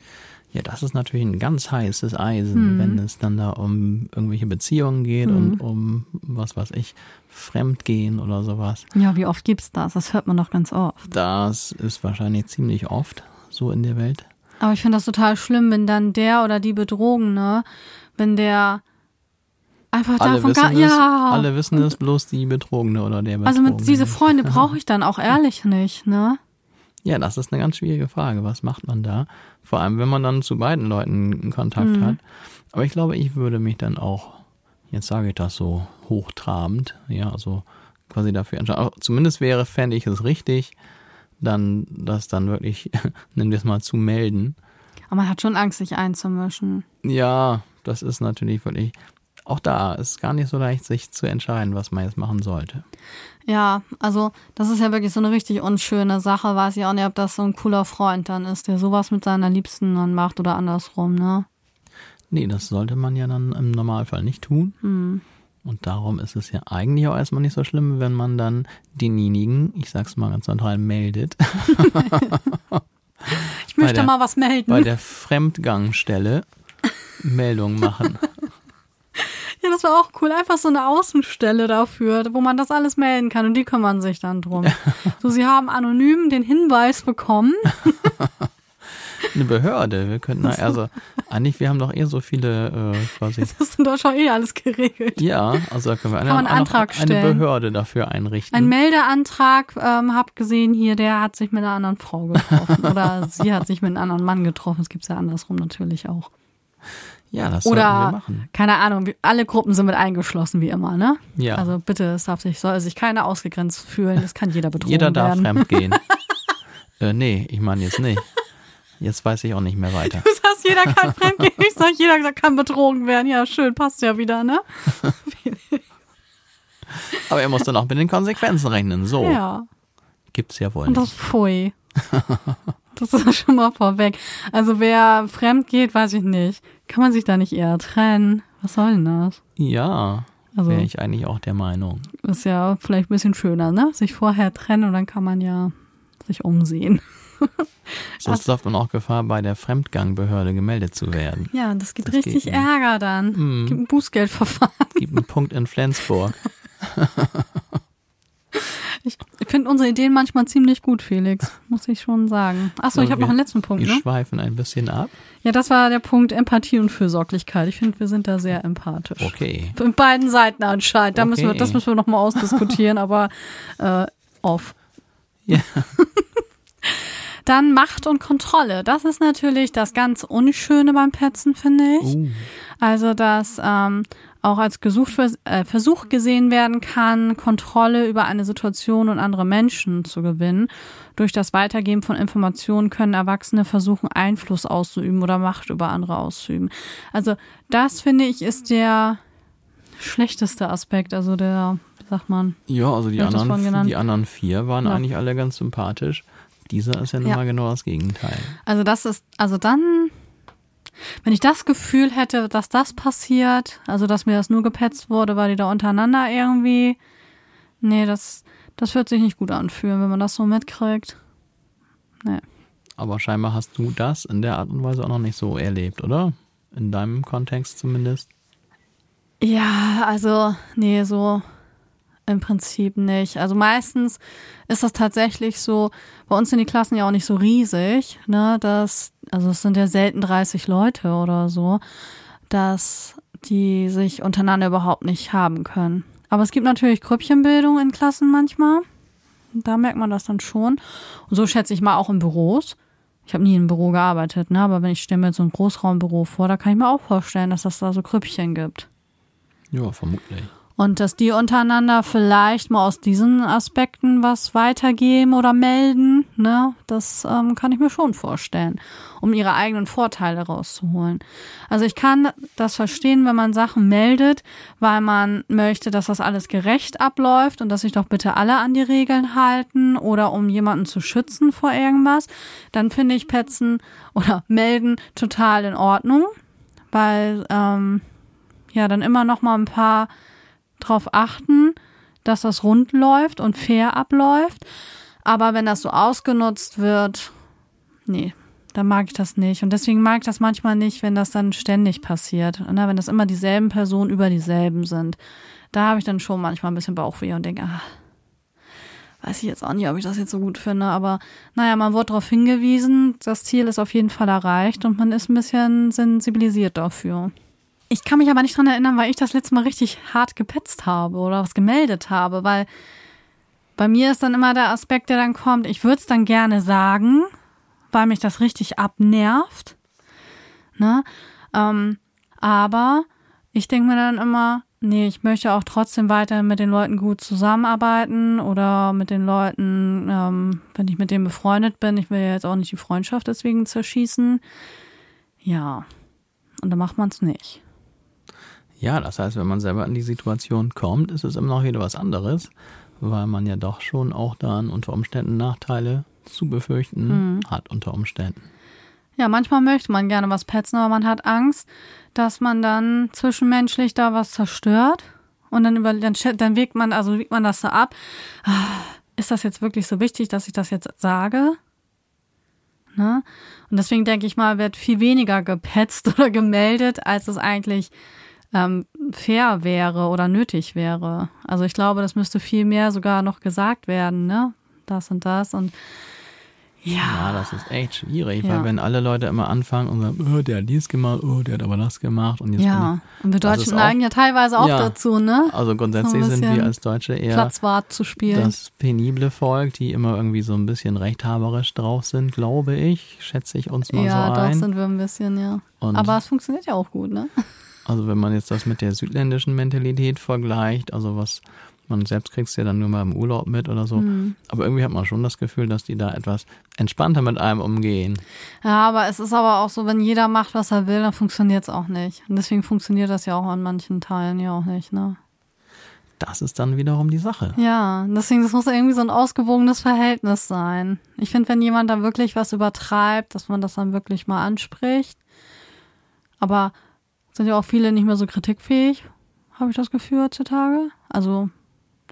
Ja, das ist natürlich ein ganz heißes Eisen, Mhm. wenn es dann da um irgendwelche Beziehungen geht und um, was weiß ich, Fremdgehen oder sowas. Ja, wie oft gibt's das? Das hört man doch ganz oft. Das ist wahrscheinlich ziemlich oft so in der Welt. Aber ich finde das total schlimm, wenn dann der oder die Betrogene, wenn der einfach Alle davon gar, es, ja, alle wissen es, bloß die Betrogene oder der Betrogene. also mit diese. Freunde [LAUGHS] brauche ich dann auch ehrlich nicht, ne? Ja, das ist eine ganz schwierige Frage. Was macht man da? Vor allem, wenn man dann zu beiden Leuten Kontakt Mhm. hat. Aber ich glaube, ich würde mich dann auch, jetzt sage ich das so hochtrabend, ja, also quasi dafür entscheiden. Zumindest wäre, fände ich es richtig, dann das dann wirklich, [LAUGHS] nennen wir es mal, zu melden. Aber man hat schon Angst, sich einzumischen. Ja, das ist natürlich wirklich, auch da ist gar nicht so leicht, sich zu entscheiden, was man jetzt machen sollte. Ja, also das ist ja wirklich so eine richtig unschöne Sache. Weiß ich auch nicht, ob das so ein cooler Freund dann ist, der sowas mit seiner Liebsten dann macht oder andersrum, ne? Nee, das sollte man ja dann im Normalfall nicht tun. Hm. Und darum ist es ja eigentlich auch erstmal nicht so schlimm, wenn man dann denjenigen, ich sag's mal ganz neutral, meldet, [LAUGHS] Ich möchte der- mal was melden. bei der Fremdgangstelle Meldung machen. [LAUGHS] Das war auch cool. Einfach so eine Außenstelle dafür, wo man das alles melden kann und die kümmern sich dann drum. [LAUGHS] So, sie haben anonym den Hinweis bekommen. [LAUGHS] Eine Behörde, wir könnten, also eigentlich, wir haben doch eh so viele äh, quasi. Das ist in Deutschland eh alles geregelt. Ja, also da können wir eine, Kann man einen Antrag eine stellen. Behörde dafür einrichten. Ein Meldeantrag, ähm, hab gesehen hier, der hat sich mit einer anderen Frau getroffen. [LAUGHS] Oder sie hat sich mit einem anderen Mann getroffen. Das gibt's ja andersrum natürlich auch. Ja, das sollten wir Oder, machen. keine Ahnung, alle Gruppen sind mit eingeschlossen, wie immer, ne? Ja. Also bitte, es darf sich, soll sich keiner ausgegrenzt fühlen. Es kann jeder betrogen Jeder darf werden. fremd gehen. [LAUGHS] äh, nee, ich meine jetzt nicht. Jetzt weiß ich auch nicht mehr weiter. Du sagst, jeder kann fremdgehen. Ich sag, jeder kann betrogen werden. Ja, schön, passt ja wieder, ne? [LAUGHS] Aber er muss dann auch mit den Konsequenzen rechnen. So Ja. gibt's ja wohl Und das nicht. pfui. [LAUGHS] Das ist [LAUGHS] schon mal vorweg. Also wer fremd geht, weiß ich nicht. Kann man sich da nicht eher trennen? Was soll denn das? Ja, Also Wäre ich eigentlich auch der Meinung. ist ja vielleicht ein bisschen schöner, ne? Sich vorher trennen und dann kann man ja sich umsehen. [LAUGHS] Sonst läuft man auch Gefahr, bei der Fremdgangbehörde gemeldet zu werden. Ja, das gibt Das richtig. Ärger dann. Mhm. Gibt ein Bußgeldverfahren. Gibt einen Punkt in Flensburg. [LAUGHS] Finde unsere Ideen manchmal ziemlich gut, Felix, muss ich schon sagen. Achso, ich habe noch einen letzten Punkt, Wir ne? schweifen ein bisschen ab. Ja, das war der Punkt Empathie und Fürsorglichkeit. Ich finde, wir sind da sehr empathisch. Okay. In beiden Seiten anscheinend. Da müssen wir, Okay. das müssen wir nochmal ausdiskutieren, aber äh, off. Ja. [LAUGHS] Dann Macht und Kontrolle. Das ist natürlich das ganz Unschöne beim Petzen, finde ich. Uh, Also, dass ähm, auch als Gesuch, äh, Versuch gesehen werden kann, Kontrolle über eine Situation und andere Menschen zu gewinnen. Durch das Weitergeben von Informationen können Erwachsene versuchen, Einfluss auszuüben oder Macht über andere auszuüben. Also, das finde ich ist der schlechteste Aspekt. Also, der, wie sagt man, ja, also die anderen, die anderen vier waren Ja. eigentlich alle ganz sympathisch. Dieser ist ja nun Ja. mal genau das Gegenteil. Also das ist, also dann, wenn ich das Gefühl hätte, dass das passiert, also dass mir das nur gepetzt wurde, weil die da untereinander irgendwie, nee, das, das wird sich nicht gut anfühlen, wenn man das so mitkriegt. Nee. Aber scheinbar hast du das in der Art und Weise auch noch nicht so erlebt, oder? In deinem Kontext zumindest. Ja, also, nee, so im Prinzip nicht. Also meistens ist das tatsächlich so, bei uns sind die Klassen ja auch nicht so riesig, ne, dass, also es sind ja selten 30 Leute oder so, dass die sich untereinander überhaupt nicht haben können. Aber es gibt natürlich Grüppchenbildung in Klassen manchmal. Da merkt man das dann schon. Und so schätze ich mal auch in Büros. Ich habe nie in einem Büro gearbeitet, ne? aber wenn ich stelle mir jetzt so ein Großraumbüro vor, da kann ich mir auch vorstellen, dass das da so Grüppchen gibt. Ja, vermutlich. Und dass die untereinander vielleicht mal aus diesen Aspekten was weitergeben oder melden, ne, das ähm, kann ich mir schon vorstellen, um ihre eigenen Vorteile rauszuholen. Also ich kann das verstehen, wenn man Sachen meldet, weil man möchte, dass das alles gerecht abläuft und dass sich doch bitte alle an die Regeln halten oder um jemanden zu schützen vor irgendwas. Dann finde ich Petzen oder melden total in Ordnung, weil ähm, ja dann immer noch mal ein paar drauf achten, dass das rund läuft und fair abläuft. Aber wenn das so ausgenutzt wird, nee, dann mag ich das nicht. Und deswegen mag ich das manchmal nicht, wenn das dann ständig passiert. Ne? Wenn das immer dieselben Personen über dieselben sind. Da habe ich dann schon manchmal ein bisschen Bauchweh und denke, ah, weiß ich jetzt auch nicht, ob ich das jetzt so gut finde. Aber naja, man wurde darauf hingewiesen, das Ziel ist auf jeden Fall erreicht und man ist ein bisschen sensibilisiert dafür. Ich kann mich aber nicht dran erinnern, weil ich das letzte Mal richtig hart gepetzt habe oder was gemeldet habe, weil bei mir ist dann immer der Aspekt, der dann kommt, ich würde es dann gerne sagen, weil mich das richtig abnervt. Ne? Ähm, aber ich denke mir dann immer, nee, ich möchte auch trotzdem weiter mit den Leuten gut zusammenarbeiten oder mit den Leuten, ähm, wenn ich mit denen befreundet bin, ich will ja jetzt auch nicht die Freundschaft deswegen zerschießen. Ja, und dann macht man es nicht. Ja, das heißt, wenn man selber in die Situation kommt, ist es immer noch wieder was anderes, weil man ja doch schon auch dann unter Umständen Nachteile zu befürchten hat unter Umständen. Ja, manchmal möchte man gerne was petzen, aber man hat Angst, dass man dann zwischenmenschlich da was zerstört. Und dann, über, dann, dann wägt man, also wiegt man das so ab. Ah, Ist das jetzt wirklich so wichtig, dass ich das jetzt sage? Ne? Und deswegen denke ich mal, wird viel weniger gepetzt [LAUGHS] oder gemeldet, als es eigentlich ähm, fair wäre oder nötig wäre. Also ich glaube, das müsste viel mehr sogar noch gesagt werden, ne? Das und das und Ja, das ist echt schwierig, Ja. weil wenn alle Leute immer anfangen und sagen, oh, der hat dies gemacht, oh, der hat aber das gemacht und jetzt Ja, und wir Deutschen neigen ja teilweise auch Ja. dazu, ne? also grundsätzlich So sind wir als Deutsche eher Platzwart zu spielen. das penible Volk, die immer irgendwie so ein bisschen rechthaberisch drauf sind, glaube ich, schätze ich uns mal ja, so doch ein. sind wir ein bisschen, ja. Und Aber es funktioniert ja auch gut, ne? Also wenn man jetzt das mit der südländischen Mentalität vergleicht, also was man selbst kriegst ja dann nur mal im Urlaub mit oder so, Hm. aber irgendwie hat man schon das Gefühl, dass die da etwas entspannter mit einem umgehen. Ja, aber es ist aber auch so, wenn jeder macht, was er will, dann funktioniert es auch nicht. Und deswegen funktioniert das ja auch an manchen Teilen ja auch nicht, ne? Das ist dann wiederum die Sache. Ja, deswegen, das muss irgendwie so ein ausgewogenes Verhältnis sein. Ich finde, wenn jemand da wirklich was übertreibt, dass man das dann wirklich mal anspricht. Aber sind ja auch viele nicht mehr so kritikfähig. habe ich das Gefühl heutzutage. Also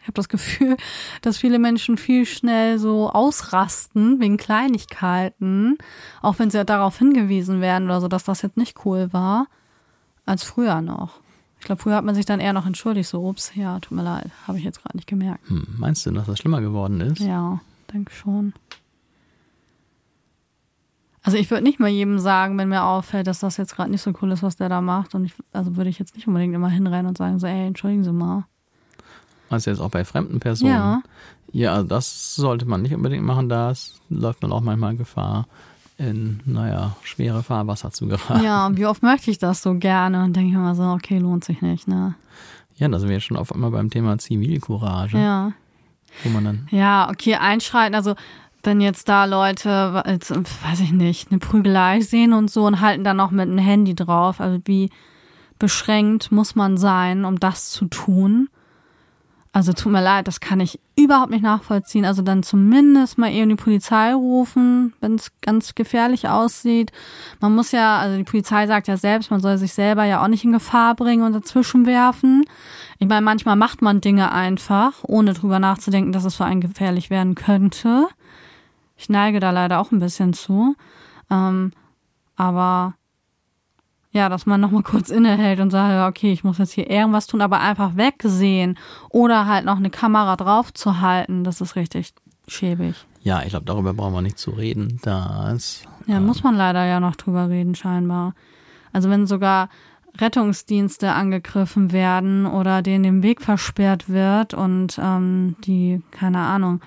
ich habe das [LAUGHS] Gefühl, dass viele Menschen viel schnell so ausrasten wegen Kleinigkeiten, auch wenn sie ja darauf hingewiesen werden oder so, dass das jetzt nicht cool war, als früher noch. Ich glaube, früher hat man sich dann eher noch entschuldigt, so, ups, ja, tut mir leid, habe ich jetzt gerade nicht gemerkt. Hm, meinst du, dass das schlimmer geworden ist? Ja, denke schon. Also ich würde nicht mal jedem sagen, wenn mir auffällt, dass das jetzt gerade nicht so cool ist, was der da macht. Und ich, also würde ich jetzt nicht unbedingt immer hinrennen und sagen, so, ey, entschuldigen Sie mal. Also jetzt auch bei fremden Personen. Ja. Ja, das sollte man nicht unbedingt machen, da läuft man auch manchmal Gefahr, in, naja, schwere Fahrwasser zu geraten. Ja, und wie oft möchte ich das so gerne und denke ich immer so, okay, lohnt sich nicht, ne? Ja, da sind wir jetzt schon auf einmal beim Thema Zivilcourage, Ja. wo man dann, Ja, okay, einschreiten. Also, wenn jetzt da Leute, jetzt, weiß ich nicht, eine Prügelei sehen und so und halten dann noch mit einem Handy drauf. Also, wie beschränkt muss man sein, um das zu tun? Also, tut mir leid, das kann ich überhaupt nicht nachvollziehen. Also, dann zumindest mal eben die Polizei rufen, wenn es ganz gefährlich aussieht. Man muss ja, also die Polizei sagt ja selbst, man soll sich selber ja auch nicht in Gefahr bringen und dazwischen werfen. Ich meine, manchmal macht man Dinge einfach, ohne drüber nachzudenken, dass es für einen gefährlich werden könnte. Ich neige da leider auch ein bisschen zu. Ähm, aber ja, dass man nochmal kurz innehält und sagt, okay, ich muss jetzt hier irgendwas tun, aber einfach wegsehen oder halt noch eine Kamera drauf zu halten, das ist richtig schäbig. ja, ich glaube, darüber brauchen wir nicht zu reden, das, Ja, muss man leider ja noch drüber reden, scheinbar. Also wenn sogar Rettungsdienste angegriffen werden oder denen den Weg versperrt wird und ähm, die, keine Ahnung,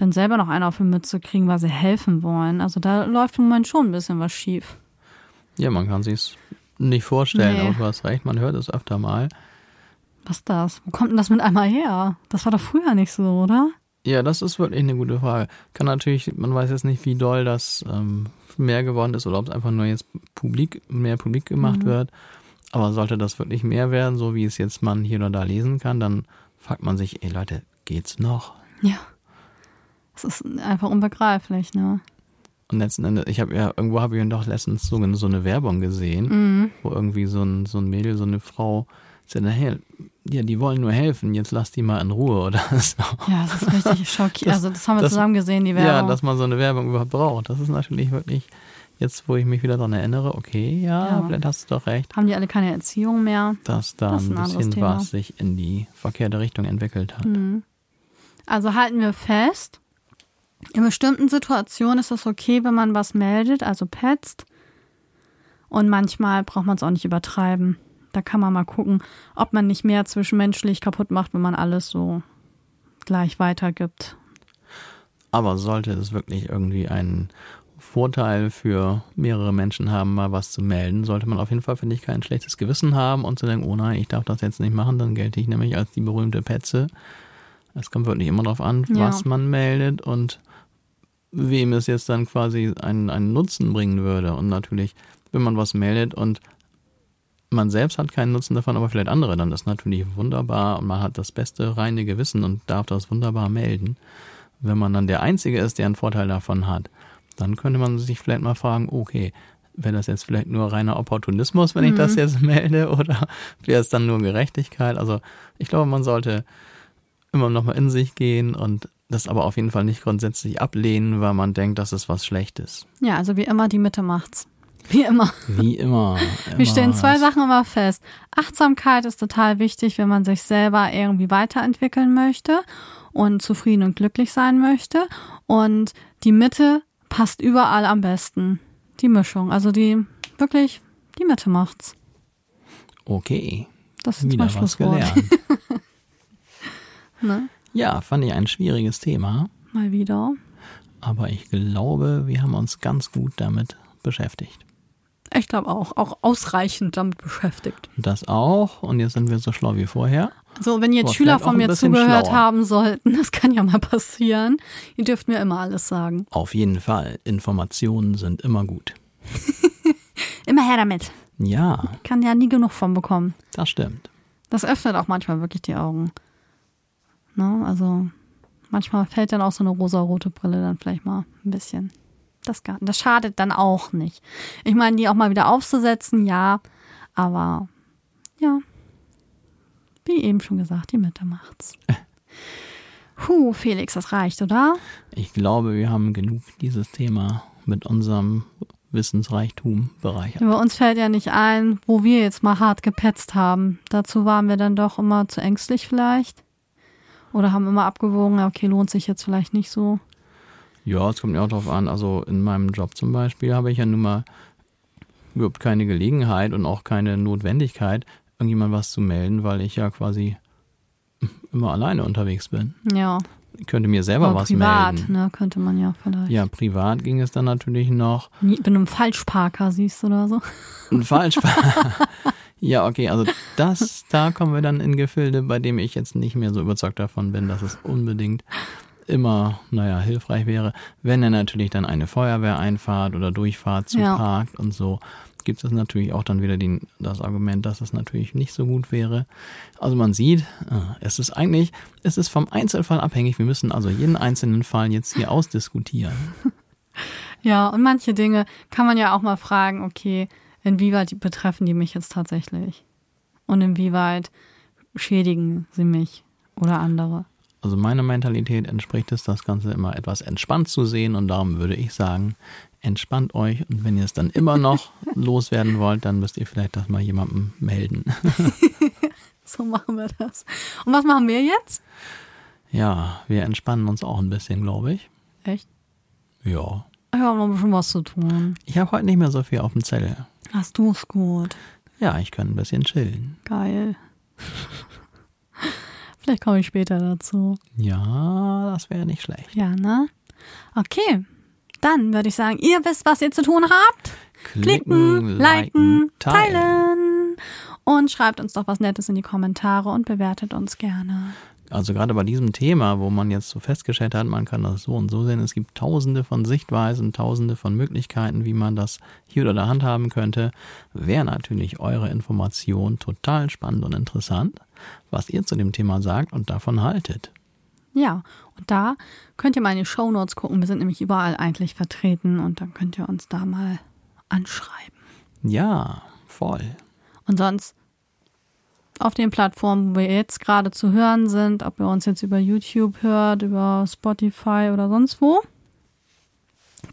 dann selber noch einen auf die Mütze kriegen, weil sie helfen wollen. Also da läuft im Moment schon ein bisschen was schief. ja, man kann sich's nicht vorstellen, Nee. aber du hast recht, man hört es öfter mal. Was ist das? Wo kommt denn das mit einmal her? Das war doch früher nicht so, oder? Ja, das ist wirklich eine gute Frage. Kann natürlich, man weiß jetzt nicht, wie doll das ähm, mehr geworden ist oder ob es einfach nur jetzt publik, mehr publik gemacht wird. Aber sollte das wirklich mehr werden, so wie es jetzt man hier oder da lesen kann, dann fragt man sich, ey Leute, geht's noch? Ja. Das ist einfach unbegreiflich, ne? Und letzten Endes, ich habe ja, irgendwo habe ich doch letztens so, so eine Werbung gesehen, Mhm. wo irgendwie so ein, so ein Mädel, so eine Frau, sagt, hey, ja, die wollen nur helfen, jetzt lass die mal in Ruhe [LAUGHS] oder so. Ja, das ist richtig schockierend. Also das haben wir das- zusammen gesehen, die Ja, Werbung. dass man so eine Werbung überhaupt braucht. Das ist natürlich wirklich, jetzt wo ich mich wieder daran erinnere, okay, ja, Ja. vielleicht hast du doch recht, haben die alle keine Erziehung mehr? dass da Das ein bisschen Thema. was sich in die verkehrte Richtung entwickelt hat. Also halten wir fest, in bestimmten Situationen ist es okay, wenn man was meldet, also petzt. Und manchmal braucht man es auch nicht übertreiben. Da kann man mal gucken, ob man nicht mehr zwischenmenschlich kaputt macht, wenn man alles so gleich weitergibt. Aber sollte es wirklich irgendwie einen Vorteil für mehrere Menschen haben, mal was zu melden, sollte man auf jeden Fall, finde ich, kein schlechtes Gewissen haben und zu denken, oh nein, ich darf das jetzt nicht machen, dann gelte ich nämlich als die berühmte Petze. Es kommt wirklich immer darauf an, Ja. was man meldet und wem es jetzt dann quasi einen, einen Nutzen bringen würde. Und natürlich, wenn man was meldet und man selbst hat keinen Nutzen davon, aber vielleicht andere, dann ist natürlich wunderbar und man hat das beste reine Gewissen und darf das wunderbar melden. Wenn man dann der Einzige ist, der einen Vorteil davon hat, dann könnte man sich vielleicht mal fragen, okay, wäre das jetzt vielleicht nur reiner Opportunismus, wenn ich das jetzt melde, [LAUGHS] oder wäre es dann nur Gerechtigkeit? Also ich glaube, man sollte immer noch mal in sich gehen und das aber auf jeden Fall nicht grundsätzlich ablehnen, weil man denkt, das ist was Schlechtes. Ja, also wie immer, die Mitte macht's. Wie immer. Wie immer. [LAUGHS] Wir immer stellen zwei was. Sachen immer fest. Achtsamkeit ist total wichtig, wenn man sich selber irgendwie weiterentwickeln möchte und zufrieden und glücklich sein möchte. Und die Mitte passt überall am besten. Die Mischung. Also die, wirklich, die Mitte macht's. Okay, Das ist wieder mein was Schlusswort. gelernt. [LAUGHS] [LAUGHS] Ne? Ja, fand ich ein schwieriges Thema, Mal wieder. aber ich glaube, wir haben uns ganz gut damit beschäftigt. Ich glaube auch. Auch ausreichend damit beschäftigt. Das auch. Und jetzt sind wir so schlau wie vorher. So, wenn jetzt Aber Schüler von mir zugehört schlauer. haben sollten, [LAUGHS] das kann ja mal passieren. Ihr dürft mir immer alles sagen. Auf jeden Fall. Informationen sind immer gut. [LAUGHS] Immer her damit. Ja, Kann ja nie genug von bekommen. das stimmt. Das öffnet auch manchmal wirklich die Augen. Ne? Also manchmal fällt dann auch so eine rosarote Brille dann vielleicht mal ein bisschen. Das, gar, das schadet dann auch nicht. Ich meine, die auch mal wieder aufzusetzen, ja, aber ja. Wie eben schon gesagt, die Mitte macht's. [LAUGHS] Puh, Felix, das reicht, oder? Ich glaube, wir haben genug dieses Thema mit unserem Wissensreichtum bereichert. Über uns fällt ja nicht ein, wo wir jetzt mal hart gepetzt haben. Dazu waren wir dann doch immer zu ängstlich vielleicht. Oder haben immer abgewogen, okay, lohnt sich jetzt vielleicht nicht so. Ja, es kommt ja auch drauf an. Also in meinem Job zum Beispiel habe ich ja nun mal überhaupt keine Gelegenheit und auch keine Notwendigkeit, irgendjemand was zu melden, weil ich ja quasi [LAUGHS] immer alleine unterwegs bin. Ja. Ich könnte mir selber Aber was privat, melden. ne, könnte man ja vielleicht. Ja, privat ging es dann natürlich noch. Wenn du einen Falschparker siehst oder so. Ein Falsch. [LAUGHS] ja, okay, also das, da kommen wir dann in Gefilde, bei dem ich jetzt nicht mehr so überzeugt davon bin, dass es unbedingt immer, naja, hilfreich wäre. Wenn er natürlich dann eine Feuerwehreinfahrt oder Durchfahrt Ja. zuparkt und so, gibt es natürlich auch dann wieder den, das Argument, dass es natürlich nicht so gut wäre. Also man sieht, äh, es ist eigentlich, es ist vom Einzelfall abhängig. Wir müssen also jeden einzelnen Fall jetzt hier ausdiskutieren. [LAUGHS] Ja, und manche Dinge kann man ja auch mal fragen, okay, inwieweit betreffen die mich jetzt tatsächlich? Und inwieweit schädigen sie mich oder andere? Also meiner Mentalität entspricht es, das Ganze immer etwas entspannt zu sehen und darum würde ich sagen, entspannt euch und wenn ihr es dann immer noch [LAUGHS] loswerden wollt, dann müsst ihr vielleicht das mal jemandem melden. [LAUGHS] So machen wir das. Und was machen wir jetzt? Ja, wir entspannen uns auch ein bisschen, glaube ich. Echt? Ja. Ich habe noch ein bisschen was zu tun. Ich habe heute nicht mehr so viel auf dem Zettel. Hast du es gut? Ja, ich kann ein bisschen chillen. Geil. [LAUGHS] Vielleicht komme ich später dazu. Ja, das wäre nicht schlecht. Ja, ne? Okay. Dann würde ich sagen, ihr wisst, was ihr zu tun habt. Klicken, liken, teilen. Und schreibt uns doch was Nettes in die Kommentare und bewertet uns gerne. Also gerade bei diesem Thema, wo man jetzt so festgestellt hat, man kann das so und so sehen, es gibt tausende von Sichtweisen, tausende von Möglichkeiten, wie man das hier oder da handhaben könnte, wäre natürlich eure Information total spannend und interessant, was ihr zu dem Thema sagt und davon haltet. Ja, und da könnt ihr mal in die Shownotes gucken. Wir sind nämlich überall eigentlich vertreten und dann könnt ihr uns da mal anschreiben. Ja, voll. Und sonst auf den Plattformen, wo wir jetzt gerade zu hören sind, ob ihr uns jetzt über YouTube hört, über Spotify oder sonst wo,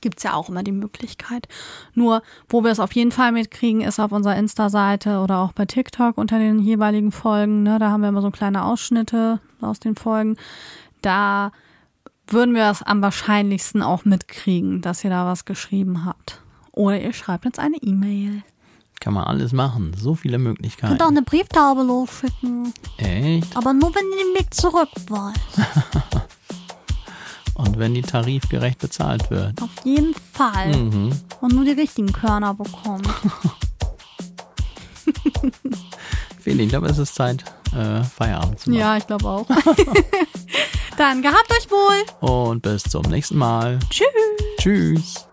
gibt's ja auch immer die Möglichkeit. Nur, wo wir es auf jeden Fall mitkriegen, ist auf unserer Insta-Seite oder auch bei TikTok unter den jeweiligen Folgen. Ne? Da haben wir immer so kleine Ausschnitte aus den Folgen. Da würden wir es am wahrscheinlichsten auch mitkriegen, dass ihr da was geschrieben habt. Oder ihr schreibt uns eine E-Mail. Kann man alles machen, so viele Möglichkeiten. Könnt auch eine Brieftaube losschicken. Echt? Aber nur, wenn ihr den Weg zurück wollt. [LAUGHS] Und wenn die tarifgerecht bezahlt wird. Auf jeden Fall. Mhm. Und nur die richtigen Körner bekommt. [LAUGHS] [LAUGHS] Feli, ich glaube, es ist Zeit, äh, Feierabend zu machen. Ja, ich glaube auch. Dann gehabt euch wohl. Und bis zum nächsten Mal. Tschüss. Tschüss.